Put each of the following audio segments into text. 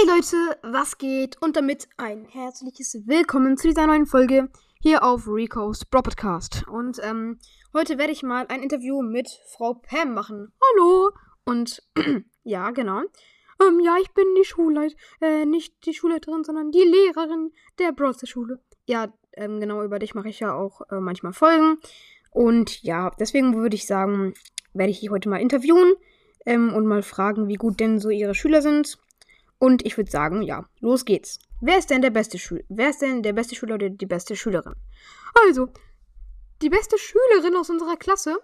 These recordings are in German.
Hey Leute, was geht? Und damit ein herzliches Willkommen zu dieser neuen Folge hier auf Rico's Bro Podcast. Und ähm, heute werde ich mal ein Interview mit Frau Pam machen. Hallo! Und ja, genau. Ähm, ja, ich bin die Schulleit, äh, nicht die Schulleiterin, sondern die Lehrerin der Browser Schule. Ja, ähm, genau, über dich mache ich ja auch äh, manchmal Folgen. Und ja, deswegen würde ich sagen, werde ich dich heute mal interviewen ähm, und mal fragen, wie gut denn so ihre Schüler sind. Und ich würde sagen, ja, los geht's. Wer ist denn der beste Schüler? Wer ist denn der beste Schüler oder die beste Schülerin? Also, die beste Schülerin aus unserer Klasse,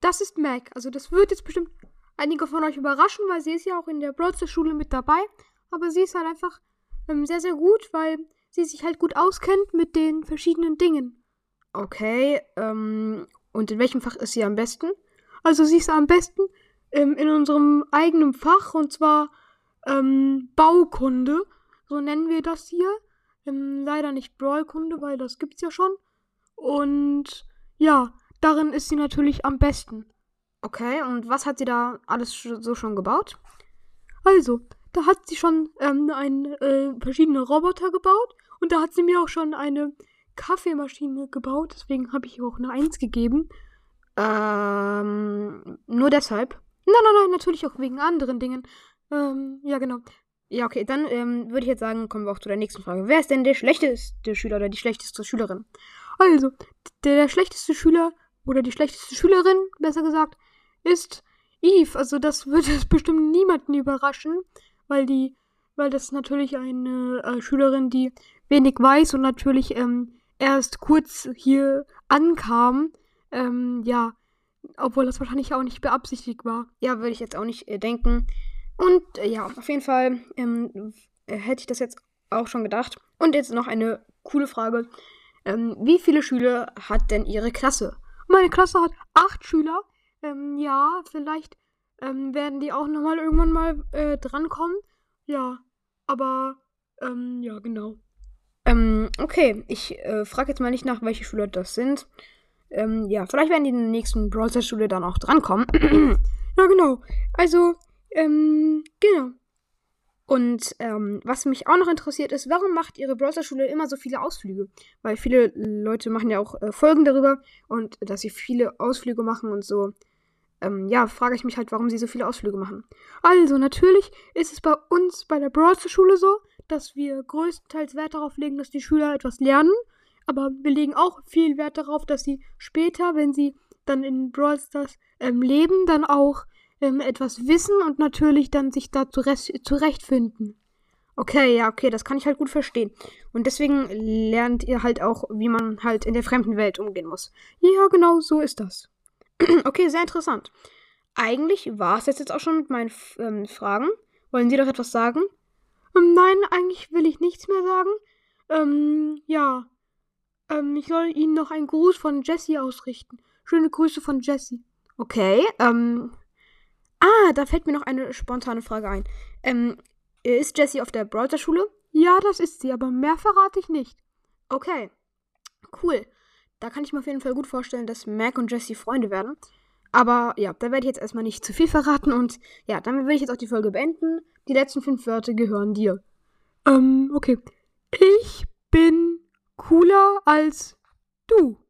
das ist Mac. Also, das wird jetzt bestimmt einige von euch überraschen, weil sie ist ja auch in der Broadster Schule mit dabei. Aber sie ist halt einfach ähm, sehr, sehr gut, weil sie sich halt gut auskennt mit den verschiedenen Dingen. Okay, ähm, und in welchem Fach ist sie am besten? Also, sie ist am besten ähm, in unserem eigenen Fach und zwar ähm, Baukunde. So nennen wir das hier. Ähm, leider nicht Brawlkunde, weil das gibt's ja schon. Und ja, darin ist sie natürlich am besten. Okay, und was hat sie da alles so schon gebaut? Also, da hat sie schon ähm, ein, äh, verschiedene Roboter gebaut und da hat sie mir auch schon eine Kaffeemaschine gebaut. Deswegen habe ich ihr auch eine Eins gegeben. Ähm, nur deshalb. Nein, nein, nein, natürlich auch wegen anderen Dingen. Ähm, ja, genau. Ja, okay, dann ähm, würde ich jetzt sagen, kommen wir auch zu der nächsten Frage. Wer ist denn der schlechteste Schüler oder die schlechteste Schülerin? Also, der, der schlechteste Schüler oder die schlechteste Schülerin, besser gesagt, ist Eve. Also, das wird jetzt bestimmt niemanden überraschen, weil die, weil das natürlich eine äh, Schülerin, die wenig weiß und natürlich ähm, erst kurz hier ankam. Ähm, ja, obwohl das wahrscheinlich auch nicht beabsichtigt war. Ja, würde ich jetzt auch nicht äh, denken. Und äh, ja, auf jeden Fall ähm, äh, hätte ich das jetzt auch schon gedacht. Und jetzt noch eine coole Frage. Ähm, wie viele Schüler hat denn Ihre Klasse? Meine Klasse hat acht Schüler. Ähm, ja, vielleicht ähm, werden die auch nochmal irgendwann mal äh, drankommen. Ja, aber ähm, ja, genau. Ähm, okay, ich äh, frage jetzt mal nicht nach, welche Schüler das sind. Ähm, ja, vielleicht werden die in der nächsten Browser-Schule dann auch drankommen. ja, genau. Also, ähm, genau. Und ähm, was mich auch noch interessiert ist, warum macht Ihre Browser-Schule immer so viele Ausflüge? Weil viele Leute machen ja auch äh, Folgen darüber und dass sie viele Ausflüge machen und so. Ähm, ja, frage ich mich halt, warum sie so viele Ausflüge machen. Also, natürlich ist es bei uns bei der Browser-Schule so, dass wir größtenteils Wert darauf legen, dass die Schüler etwas lernen aber wir legen auch viel Wert darauf, dass sie später, wenn sie dann in Brawl Stars ähm, leben, dann auch ähm, etwas wissen und natürlich dann sich da zurechtfinden. Okay, ja, okay, das kann ich halt gut verstehen. Und deswegen lernt ihr halt auch, wie man halt in der fremden Welt umgehen muss. Ja, genau, so ist das. okay, sehr interessant. Eigentlich war es jetzt auch schon mit meinen ähm, Fragen. Wollen Sie doch etwas sagen? Ähm, nein, eigentlich will ich nichts mehr sagen. Ähm, ja. Ähm, ich soll Ihnen noch einen Gruß von Jessie ausrichten. Schöne Grüße von Jessie. Okay, ähm. Ah, da fällt mir noch eine spontane Frage ein. Ähm, ist Jessie auf der Browser-Schule? Ja, das ist sie, aber mehr verrate ich nicht. Okay. Cool. Da kann ich mir auf jeden Fall gut vorstellen, dass Mac und Jessie Freunde werden. Aber ja, da werde ich jetzt erstmal nicht zu viel verraten und ja, damit will ich jetzt auch die Folge beenden. Die letzten fünf Wörter gehören dir. Ähm, okay. Ich bin cooler als du.